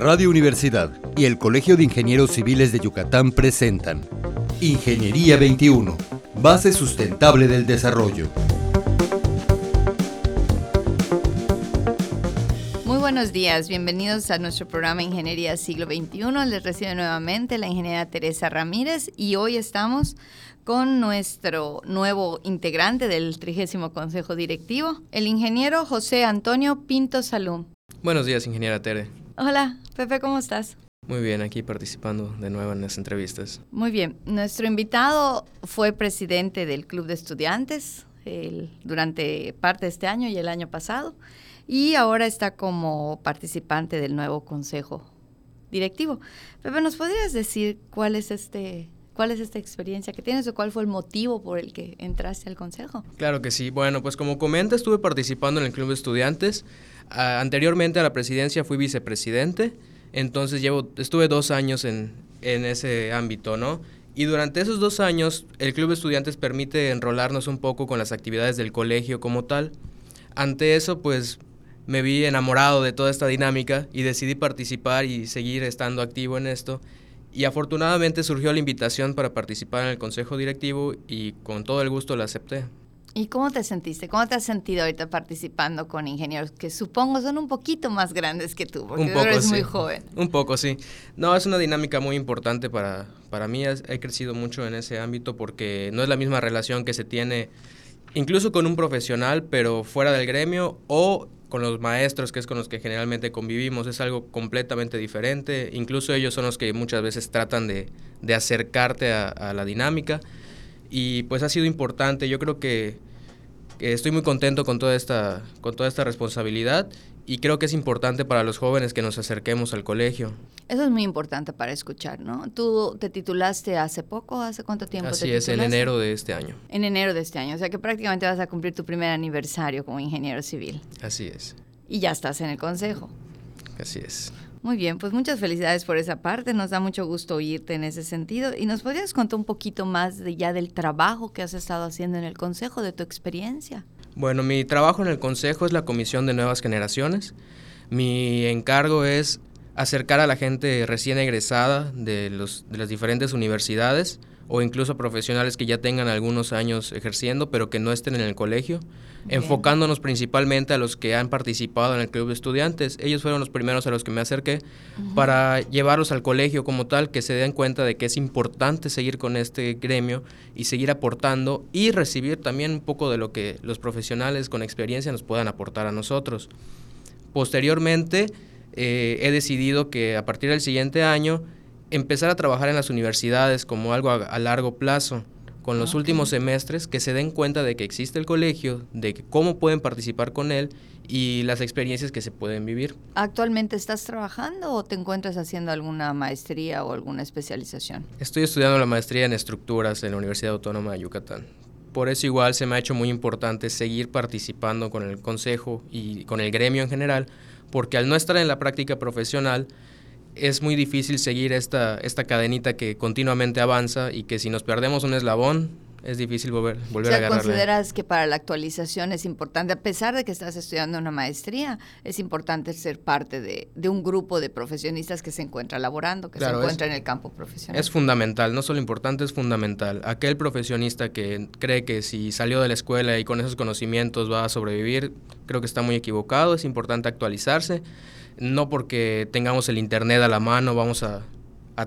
Radio Universidad y el Colegio de Ingenieros Civiles de Yucatán presentan Ingeniería 21, base sustentable del desarrollo. Muy buenos días, bienvenidos a nuestro programa Ingeniería Siglo XXI. Les recibe nuevamente la ingeniera Teresa Ramírez y hoy estamos con nuestro nuevo integrante del trigésimo Consejo Directivo, el ingeniero José Antonio Pinto Salum. Buenos días, ingeniera Tere. Hola, Pepe, ¿cómo estás? Muy bien, aquí participando de nuevo en las entrevistas. Muy bien, nuestro invitado fue presidente del Club de Estudiantes durante parte de este año y el año pasado y ahora está como participante del nuevo Consejo Directivo. Pepe, ¿nos podrías decir cuál es este ¿Cuál es esta experiencia que tienes o cuál fue el motivo por el que entraste al consejo? Claro que sí. Bueno, pues como comenta, estuve participando en el Club de Estudiantes. Anteriormente a la presidencia fui vicepresidente, entonces llevo, estuve dos años en, en ese ámbito, ¿no? Y durante esos dos años, el Club de Estudiantes permite enrolarnos un poco con las actividades del colegio como tal. Ante eso, pues me vi enamorado de toda esta dinámica y decidí participar y seguir estando activo en esto. Y afortunadamente surgió la invitación para participar en el consejo directivo y con todo el gusto la acepté. ¿Y cómo te sentiste? ¿Cómo te has sentido ahorita participando con ingenieros que supongo son un poquito más grandes que tú? Porque tú eres muy joven. Un poco, sí. No, es una dinámica muy importante para, para mí. He crecido mucho en ese ámbito porque no es la misma relación que se tiene incluso con un profesional, pero fuera del gremio o con los maestros, que es con los que generalmente convivimos, es algo completamente diferente. Incluso ellos son los que muchas veces tratan de, acercarte a, la dinámica. Y pues ha sido importante. Yo creo que, estoy muy contento con toda, esta, con toda esta responsabilidad y creo que es importante para los jóvenes que nos acerquemos al colegio. Eso es muy importante para escuchar, ¿no? Tú te titulaste hace poco, ¿hace cuánto tiempo? Así es, en enero de este año. En enero de este año, o sea que prácticamente vas a cumplir tu primer aniversario como ingeniero civil. Así es. Y ya estás en el consejo. Así es. Muy bien, pues muchas felicidades por esa parte, nos da mucho gusto oírte en ese sentido. ¿Y nos podrías contar un poquito más ya del trabajo que has estado haciendo en el consejo, de tu experiencia? Bueno, mi trabajo en el Consejo es la Comisión de Nuevas Generaciones. Mi encargo es acercar a la gente recién egresada de, los, de las diferentes universidades o incluso profesionales que ya tengan algunos años ejerciendo pero que no estén en el colegio, enfocándonos principalmente a los que han participado en el club de estudiantes. Ellos fueron los primeros a los que me acerqué para llevarlos al colegio como tal, que se den cuenta de que es importante seguir con este gremio y seguir aportando y recibir también un poco de lo que los profesionales con experiencia nos puedan aportar a nosotros. Posteriormente, eh, he decidido que a partir del siguiente año empezar a trabajar en las universidades como algo a, largo plazo, con los últimos semestres, que se den cuenta de que existe el colegio, de cómo pueden participar con él y las experiencias que se pueden vivir. ¿Actualmente estás trabajando o te encuentras haciendo alguna maestría o alguna especialización? Estoy estudiando la maestría en estructuras en la Universidad Autónoma de Yucatán. Por eso igual se me ha hecho muy importante seguir participando con el consejo y con el gremio en general, porque al no estar en la práctica profesional, es muy difícil seguir esta, esta cadenita que continuamente avanza y que si nos perdemos un eslabón, es difícil volver, volver a agarrarle. ¿Consideras que para la actualización es importante, a pesar de que estás estudiando una maestría, es importante ser parte de, un grupo de profesionistas que se encuentra laborando, que se encuentra en el campo profesional? Es fundamental, no solo importante, es fundamental. Aquel profesionista que cree que si salió de la escuela y con esos conocimientos va a sobrevivir, creo que está muy equivocado, es importante actualizarse no porque tengamos el Internet a la mano vamos a,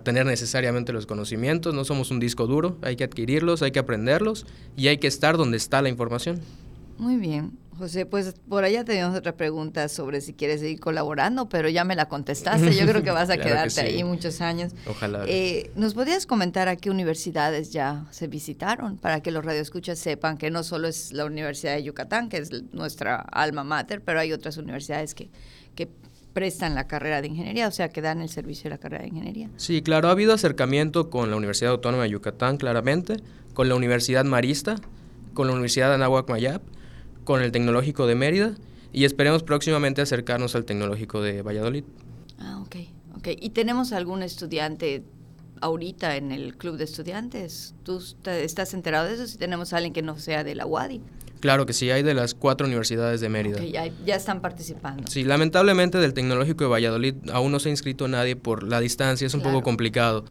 tener necesariamente los conocimientos, no somos un disco duro, hay que adquirirlos, hay que aprenderlos y hay que estar donde está la información. Muy bien. José, pues por allá tenemos otra pregunta sobre si quieres seguir colaborando, pero ya me la contestaste. Yo creo que vas a quedarte ahí muchos años. Ojalá. Eh, ¿Nos podrías comentar a qué universidades ya se visitaron para que los radioescuchas sepan que no solo es la Universidad de Yucatán, que es nuestra alma mater, pero hay otras universidades que, que prestan la carrera de ingeniería, o sea, que dan el servicio de la carrera de ingeniería. Sí, claro, ha habido acercamiento con la Universidad Autónoma de Yucatán, claramente, con la Universidad Marista, con la Universidad de Anáhuac Mayap, con el Tecnológico de Mérida y esperemos próximamente acercarnos al Tecnológico de Valladolid. Ah, ok, ok. ¿Y tenemos algún estudiante ahorita en el club de estudiantes? ¿Tú estás enterado de eso? Si tenemos a alguien que no sea de la UADI. Claro que sí, hay de las cuatro universidades de Mérida. ya, ya, están participando. Sí, lamentablemente del Tecnológico de Valladolid aún no se ha inscrito nadie por la distancia, es un poco complicado.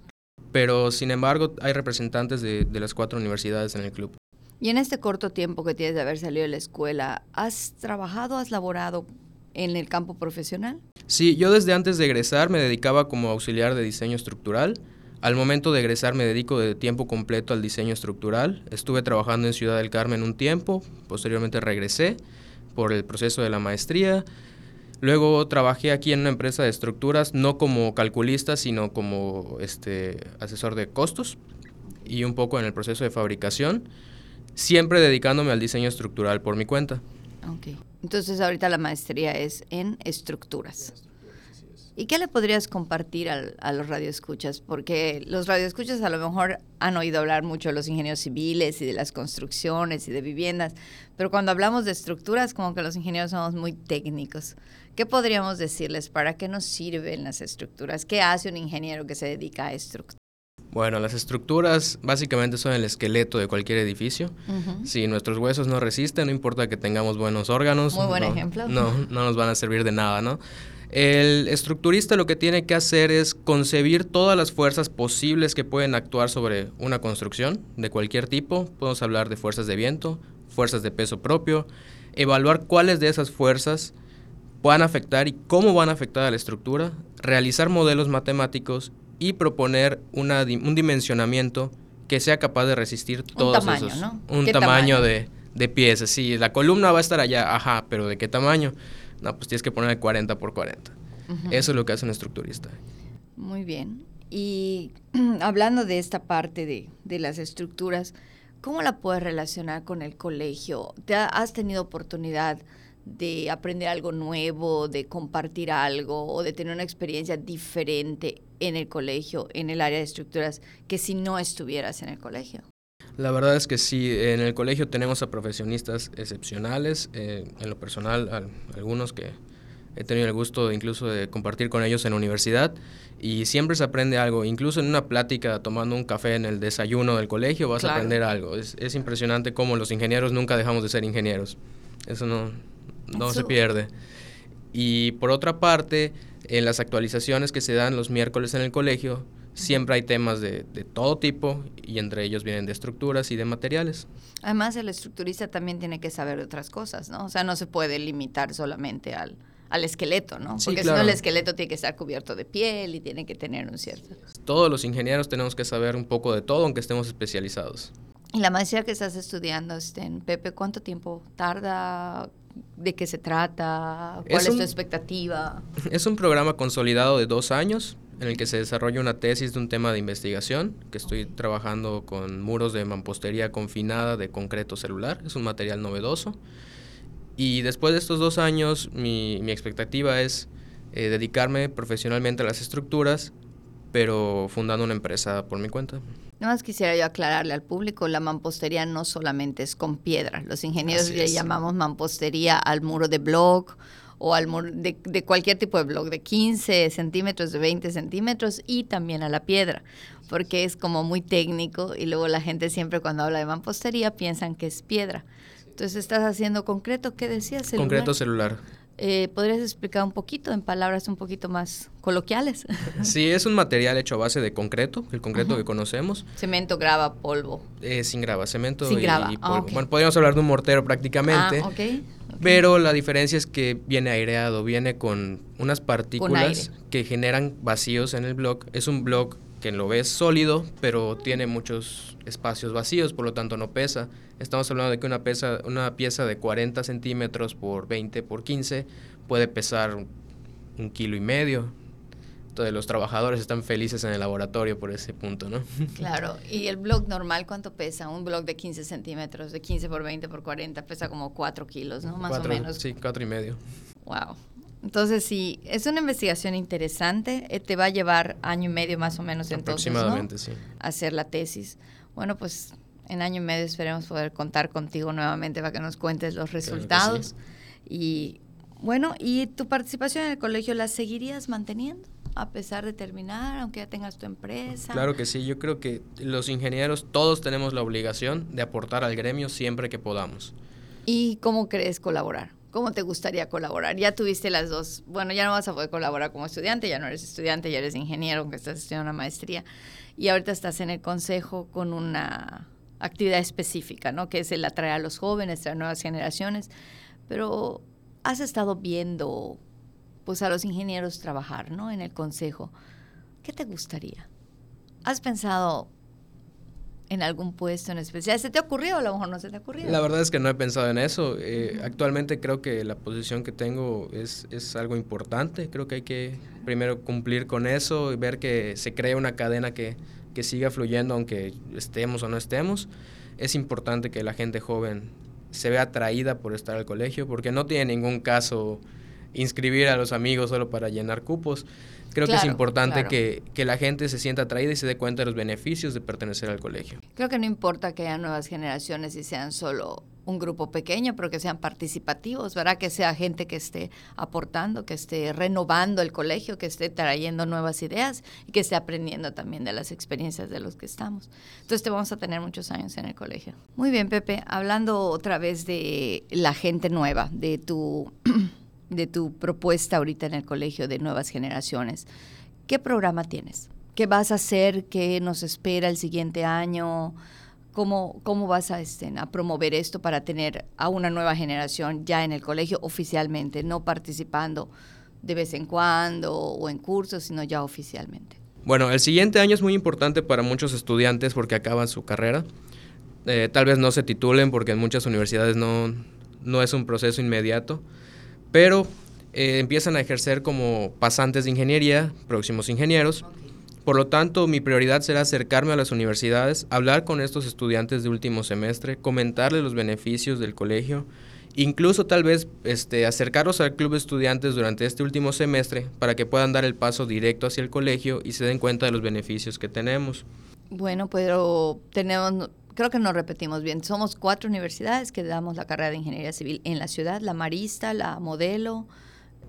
Pero sin embargo hay representantes de, de las cuatro universidades en el club. Y en este corto tiempo que tienes de haber salido de la escuela, ¿has trabajado, has laborado en el campo profesional? Sí, yo desde antes de egresar me dedicaba como auxiliar de diseño estructural. Al momento de egresar me dedico de tiempo completo al diseño estructural. Estuve trabajando en Ciudad del Carmen un tiempo, posteriormente regresé por el proceso de la maestría. Luego trabajé aquí en una empresa de estructuras, no como calculista, sino como este, asesor de costos y un poco en el proceso de fabricación, siempre dedicándome al diseño estructural por mi cuenta. Entonces ahorita la maestría es en estructuras. ¿Y qué le podrías compartir a los radioescuchas? Porque los radioescuchas a lo mejor han oído hablar mucho de los ingenieros civiles y de las construcciones y de viviendas, pero cuando hablamos de estructuras, como que los ingenieros somos muy técnicos. ¿Qué podríamos decirles? ¿Para qué nos sirven las estructuras? ¿Qué hace un ingeniero que se dedica a estructuras? Bueno, las estructuras básicamente son el esqueleto de cualquier edificio. Si nuestros huesos no resisten, no importa que tengamos buenos órganos. Muy buen no, ejemplo. No, no nos van a servir de nada, ¿no? El estructurista lo que tiene que hacer es concebir todas las fuerzas posibles que pueden actuar sobre una construcción de cualquier tipo. Podemos hablar de fuerzas de viento, fuerzas de peso propio, evaluar cuáles de esas fuerzas puedan afectar y cómo van a afectar a la estructura, realizar modelos matemáticos y proponer una, un dimensionamiento que sea capaz de resistir todos un tamaño, esos. ¿no? Un tamaño, De, de, piezas. Sí, la columna va a estar allá, ajá, pero ¿de qué tamaño? No, pues tienes que poner 40 por 40. Eso es lo que hace un estructurista. Muy bien. Y hablando de esta parte de, de, las estructuras, ¿cómo la puedes relacionar con el colegio? ¿Te has tenido oportunidad de aprender algo nuevo, de compartir algo o de tener una experiencia diferente en el colegio, en el área de estructuras, que si no estuvieras en el colegio? La verdad es que sí, en el colegio tenemos a profesionistas excepcionales, eh, en lo personal, algunos que he tenido el gusto incluso de compartir con ellos en la universidad y siempre se aprende algo, incluso en una plática tomando un café en el desayuno del colegio vas a aprender algo. Es, es impresionante cómo los ingenieros nunca dejamos de ser ingenieros. Eso no, no se pierde. Y por otra parte, en las actualizaciones que se dan los miércoles en el colegio, siempre hay temas de, de, todo tipo y entre ellos vienen de estructuras y de materiales. Además, el estructurista también tiene que saber de otras cosas, ¿no? O sea, no se puede limitar solamente al, al esqueleto, ¿no? Porque si no el esqueleto tiene que estar cubierto de piel y tiene que tener un cierto... Todos los ingenieros tenemos que saber un poco de todo, aunque estemos especializados. Y la maestría que estás estudiando, este, en Pepe, ¿cuánto tiempo tarda? ¿De qué se trata? ¿Cuál es, tu expectativa? Es un programa consolidado de dos años en el que se desarrolla una tesis de un tema de investigación, que estoy trabajando con muros de mampostería confinada de concreto celular, es un material novedoso. Y después de estos dos años, mi, mi expectativa es eh, dedicarme profesionalmente a las estructuras, pero fundando una empresa por mi cuenta. Nada más quisiera yo aclararle al público, la mampostería no solamente es con piedra. Los ingenieros le llamamos mampostería al muro de blog o de, de, cualquier tipo de blog, de 15 centímetros, de 20 centímetros y también a la piedra, porque es como muy técnico y luego la gente siempre cuando habla de mampostería piensan que es piedra. Entonces estás haciendo concreto, ¿qué decías? Celular? Concreto celular. Eh, ¿Podrías explicar un poquito, en palabras un poquito más coloquiales? Sí, es un material hecho a base de concreto, el concreto que conocemos. Cemento, grava, polvo. Eh, sin grava, cemento sin y, grava. y Ah, polvo. Bueno, podríamos hablar de un mortero prácticamente. Ah, ok. Pero la diferencia es que viene aireado, viene con unas partículas que generan vacíos en el bloque. Es un bloque que lo ves sólido, pero tiene muchos espacios vacíos, por lo tanto no pesa. Estamos hablando de que una, pesa, una pieza de 40 centímetros por 20 por 15 puede pesar un kilo y medio. Entonces los trabajadores están felices en el laboratorio por ese punto, ¿no? Claro, y el blog normal, ¿cuánto pesa? Un blog de 15 centímetros, de 15 por 20 por 40, pesa como 4 kilos, ¿no? Más Cuatro- o menos. Sí, cuatro y medio. Wow. Entonces, sí, es una investigación interesante. eh, te va a llevar año y medio más o menos entonces, ¿no? Aproximadamente, sí. hacer la tesis. Bueno, pues en año y medio esperemos poder contar contigo nuevamente para que nos cuentes los sí. resultados. Y bueno, ¿y tu participación en el colegio la seguirías manteniendo? A pesar de terminar, aunque ya tengas tu empresa. Claro que sí, yo creo que los ingenieros todos tenemos la obligación de aportar al gremio siempre que podamos. ¿Y cómo crees colaborar? ¿Cómo te gustaría colaborar? Ya tuviste las dos. Bueno, ya no vas a poder colaborar como estudiante, ya no eres estudiante, ya eres ingeniero, aunque estás estudiando una maestría. Y ahorita estás en el consejo con una actividad específica, ¿no? Que es el atraer a los jóvenes, a nuevas generaciones. Pero has estado viendo, pues, a los ingenieros trabajar, ¿no? En el consejo. ¿Qué te gustaría? ¿Has pensado en algún puesto en especial? ¿Se te ha ocurrido a lo mejor no se te ha ocurrido? La verdad es que no he pensado en eso. Eh, actualmente creo que la posición que tengo es, es, algo importante. Creo que hay que primero cumplir con eso y ver que se crea una cadena que, que siga fluyendo aunque estemos o no estemos. Es importante que la gente joven se vea atraída por estar al colegio porque no tiene ningún caso inscribir a los amigos solo para llenar cupos. Creo que es importante que, que, la gente se sienta atraída y se dé cuenta de los beneficios de pertenecer al colegio. Creo que no importa que haya nuevas generaciones y sean solo un grupo pequeño, pero que sean participativos, ¿verdad? Que sea gente que esté aportando, que esté renovando el colegio, que esté trayendo nuevas ideas y que esté aprendiendo también de las experiencias de los que estamos. Entonces te vamos a tener muchos años en el colegio. Muy bien, Pepe, hablando otra vez de la gente nueva, de tu de tu propuesta ahorita en el colegio de nuevas generaciones. ¿Qué programa tienes? ¿Qué vas a hacer? ¿Qué nos espera el siguiente año? ¿Cómo, cómo vas a, este, a promover esto para tener a una nueva generación ya en el colegio oficialmente, no participando de vez en cuando o en cursos, sino ya oficialmente? Bueno, el siguiente año es muy importante para muchos estudiantes porque acaban su carrera. Eh, tal vez no se titulen porque en muchas universidades no, no es un proceso inmediato pero eh, empiezan a ejercer como pasantes de ingeniería, próximos ingenieros. Por lo tanto, mi prioridad será acercarme a las universidades, hablar con estos estudiantes de último semestre, comentarles los beneficios del colegio, incluso tal vez este, acercarlos al club de estudiantes durante este último semestre para que puedan dar el paso directo hacia el colegio y se den cuenta de los beneficios que tenemos. Bueno, pero tenemos creo que nos repetimos bien. Somos cuatro universidades que damos la carrera de ingeniería civil en la ciudad: la Marista, la Modelo,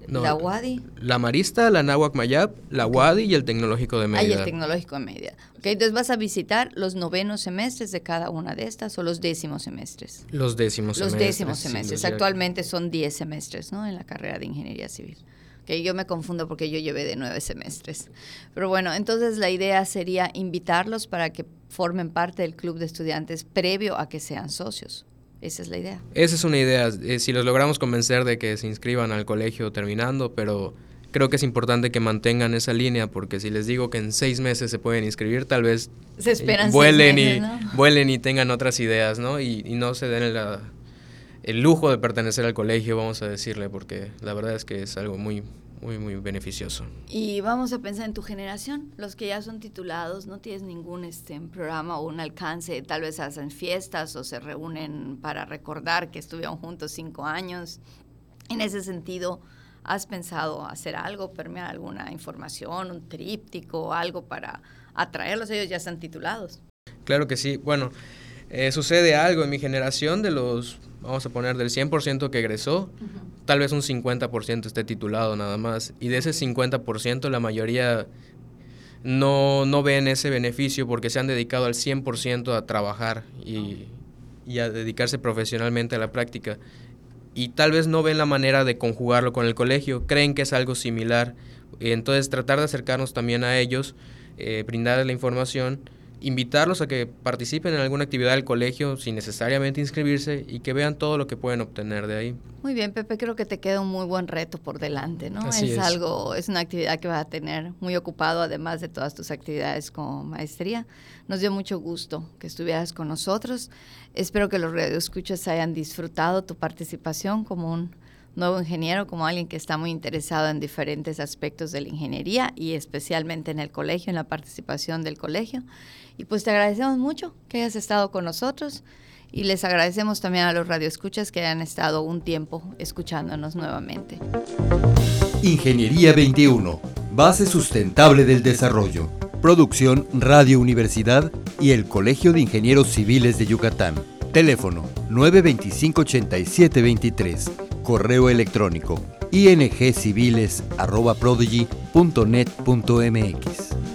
la UADI. La Marista, la Nahuac Mayab, la UADI y el Tecnológico de Mérida. Ah, y el Tecnológico de Mérida. Okay, entonces vas a visitar los novenos semestres de cada una de estas o los décimos semestres. Los décimos semestres. Los décimos semestres. Actualmente son diez semestres, ¿no? En la carrera de ingeniería civil que yo me confundo porque yo llevé de nueve semestres. Pero bueno, entonces la idea sería invitarlos para que formen parte del club de estudiantes previo a que sean socios. Esa es la idea. Esa es una idea. Eh, si los logramos convencer de que se inscriban al colegio terminando, pero creo que es importante que mantengan esa línea porque si les digo que en seis meses se pueden inscribir, tal vez se esperan vuelen, y, vuelen y tengan otras ideas, ¿no? Y, y no se den el, el lujo de pertenecer al colegio, vamos a decirle, porque la verdad es que es algo muy, muy, muy beneficioso. Y vamos a pensar en tu generación, los que ya son titulados, no tienes ningún este, programa o un alcance, tal vez hacen fiestas o se reúnen para recordar que estuvieron juntos cinco años. En ese sentido, ¿has pensado hacer algo, permear alguna información, un tríptico, algo para atraerlos? Ellos ya están titulados. Claro que sí. Bueno, eh, sucede algo en mi generación de los, vamos a poner, del 100% que egresó, tal vez un 50% esté titulado nada más. Y de ese 50% la mayoría no, no ven ese beneficio porque se han dedicado al 100% a trabajar y, y a dedicarse profesionalmente a la práctica. Y tal vez no ven la manera de conjugarlo con el colegio, creen que es algo similar. Entonces tratar de acercarnos también a ellos, eh, brindarles la información invitarlos a que participen en alguna actividad del colegio sin necesariamente inscribirse y que vean todo lo que pueden obtener de ahí. Muy bien, Pepe, creo que te queda un muy buen reto por delante, ¿no? es, algo, es una actividad que vas a tener muy ocupado además de todas tus actividades como maestría. Nos dio mucho gusto que estuvieras con nosotros. Espero que los radioescuchas hayan disfrutado tu participación como un nuevo ingeniero, como alguien que está muy interesado en diferentes aspectos de la ingeniería y especialmente en el colegio, en la participación del colegio. Y pues te agradecemos mucho que hayas estado con nosotros y les agradecemos también a los radioescuchas que hayan estado un tiempo escuchándonos nuevamente. Ingeniería 21, base sustentable del desarrollo. Producción Radio Universidad y el Colegio de Ingenieros Civiles de Yucatán. Teléfono 925-8723. Correo electrónico ingciviles.prodigy.net.mx.